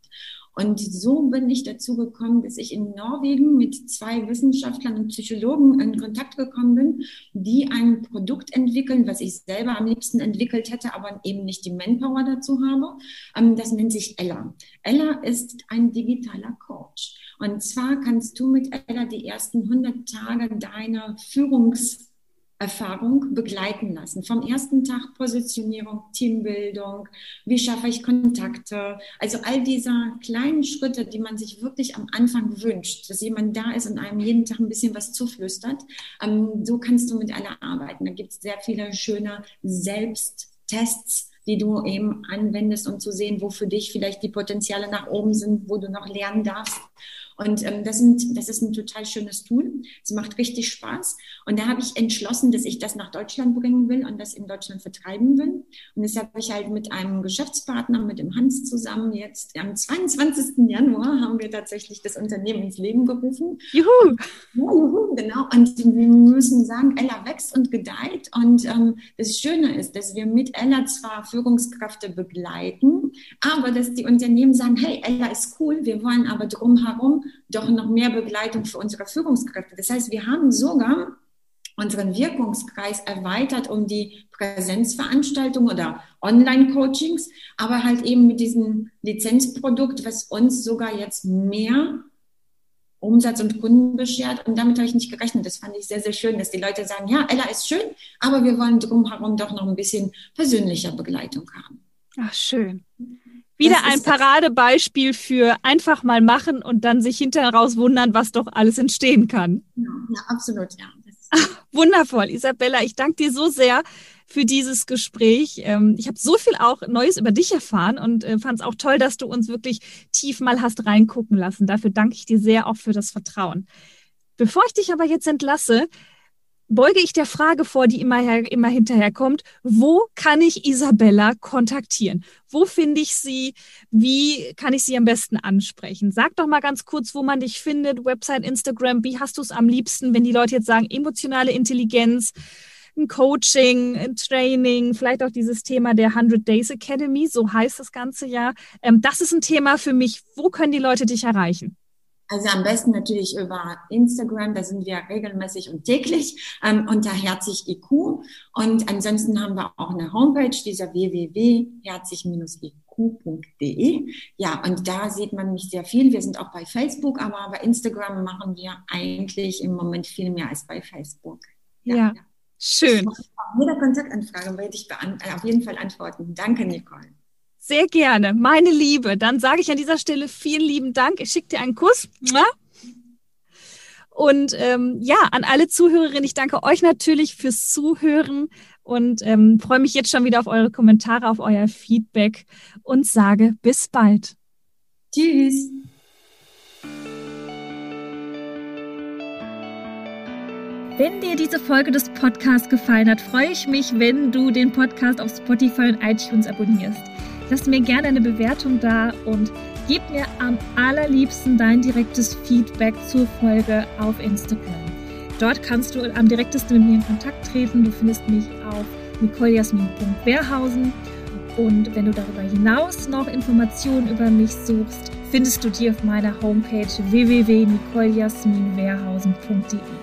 S2: Und so bin ich dazu gekommen, dass ich in Norwegen mit zwei Wissenschaftlern und Psychologen in Kontakt gekommen bin, die ein Produkt entwickeln, was ich selber am liebsten entwickelt hätte, aber eben nicht die Manpower dazu habe. Ähm, das nennt sich Ella. Ella ist ein digitaler Coach. Und zwar kannst du mit Ella die ersten 100 Tage deiner Führungs Erfahrung begleiten lassen. Vom ersten Tag Positionierung, Teambildung, wie schaffe ich Kontakte, also all diese kleinen Schritte, die man sich wirklich am Anfang wünscht, dass jemand da ist und einem jeden Tag ein bisschen was zuflüstert. Ähm, so kannst du mit aller arbeiten. Da gibt es sehr viele schöne Selbsttests, die du eben anwendest, um zu sehen, wo für dich vielleicht die Potenziale nach oben sind, wo du noch lernen darfst. Und ähm, das, sind, das ist ein total schönes Tool. Es macht richtig Spaß. Und da habe ich entschlossen, dass ich das nach Deutschland bringen will und das in Deutschland vertreiben will. Und deshalb habe ich halt mit einem Geschäftspartner, mit dem Hans zusammen, jetzt am 22. Januar haben wir tatsächlich das Unternehmen ins Leben gerufen. Juhu! Ja, juhu, genau. Und wir müssen sagen, Ella wächst und gedeiht. Und ähm, das Schöne ist, dass wir mit Ella zwar Führungskräfte begleiten, aber dass die Unternehmen sagen, hey, Ella ist cool, wir wollen aber drumherum doch noch mehr Begleitung für unsere Führungskräfte. Das heißt, wir haben sogar unseren Wirkungskreis erweitert um die Präsenzveranstaltungen oder Online-Coachings, aber halt eben mit diesem Lizenzprodukt, was uns sogar jetzt mehr Umsatz und Kunden beschert. Und damit habe ich nicht gerechnet. Das fand ich sehr, sehr schön, dass die Leute sagen, ja, Ella ist schön, aber wir wollen drumherum doch noch ein bisschen persönlicher Begleitung haben.
S1: Ach, schön. Wieder ein Paradebeispiel für einfach mal machen und dann sich hinterher raus wundern, was doch alles entstehen kann.
S2: Ja, ja absolut, ja.
S1: Ach, wundervoll, Isabella. Ich danke dir so sehr für dieses Gespräch. Ähm, ich habe so viel auch Neues über dich erfahren und äh, fand es auch toll, dass du uns wirklich tief mal hast reingucken lassen. Dafür danke ich dir sehr auch für das Vertrauen. Bevor ich dich aber jetzt entlasse, beuge ich der Frage vor, die immer, her, immer hinterherkommt, wo kann ich Isabella kontaktieren? Wo finde ich sie? Wie kann ich sie am besten ansprechen? Sag doch mal ganz kurz, wo man dich findet, Website, Instagram, wie hast du es am liebsten, wenn die Leute jetzt sagen, emotionale Intelligenz, ein Coaching, ein Training, vielleicht auch dieses Thema der 100 Days Academy, so heißt das ganze ja. Ähm, das ist ein Thema für mich. Wo können die Leute dich erreichen?
S2: Also am besten natürlich über Instagram, da sind wir regelmäßig und täglich ähm, unter Herzig IQ. Und ansonsten haben wir auch eine Homepage, dieser www.herzig-iq.de. Ja, und da sieht man mich sehr viel. Wir sind auch bei Facebook, aber bei Instagram machen wir eigentlich im Moment viel mehr als bei Facebook.
S1: ja. ja. Schön.
S2: Auf jeder Kontaktanfrage werde ich auf jeden Fall antworten. Danke, Nicole.
S1: Sehr gerne, meine Liebe. Dann sage ich an dieser Stelle vielen lieben Dank. Ich schicke dir einen Kuss. Und ähm, ja, an alle Zuhörerinnen, ich danke euch natürlich fürs Zuhören und ähm, freue mich jetzt schon wieder auf eure Kommentare, auf euer Feedback und sage bis bald.
S2: Tschüss.
S1: Wenn dir diese Folge des Podcasts gefallen hat, freue ich mich, wenn du den Podcast auf Spotify und iTunes abonnierst. Lass mir gerne eine Bewertung da und gib mir am allerliebsten dein direktes Feedback zur Folge auf Instagram. Dort kannst du am direktesten mit mir in Kontakt treten. Du findest mich auf nicolejasmin.werhausen. Und wenn du darüber hinaus noch Informationen über mich suchst, findest du die auf meiner Homepage www.nicolejasminwerhausen.de.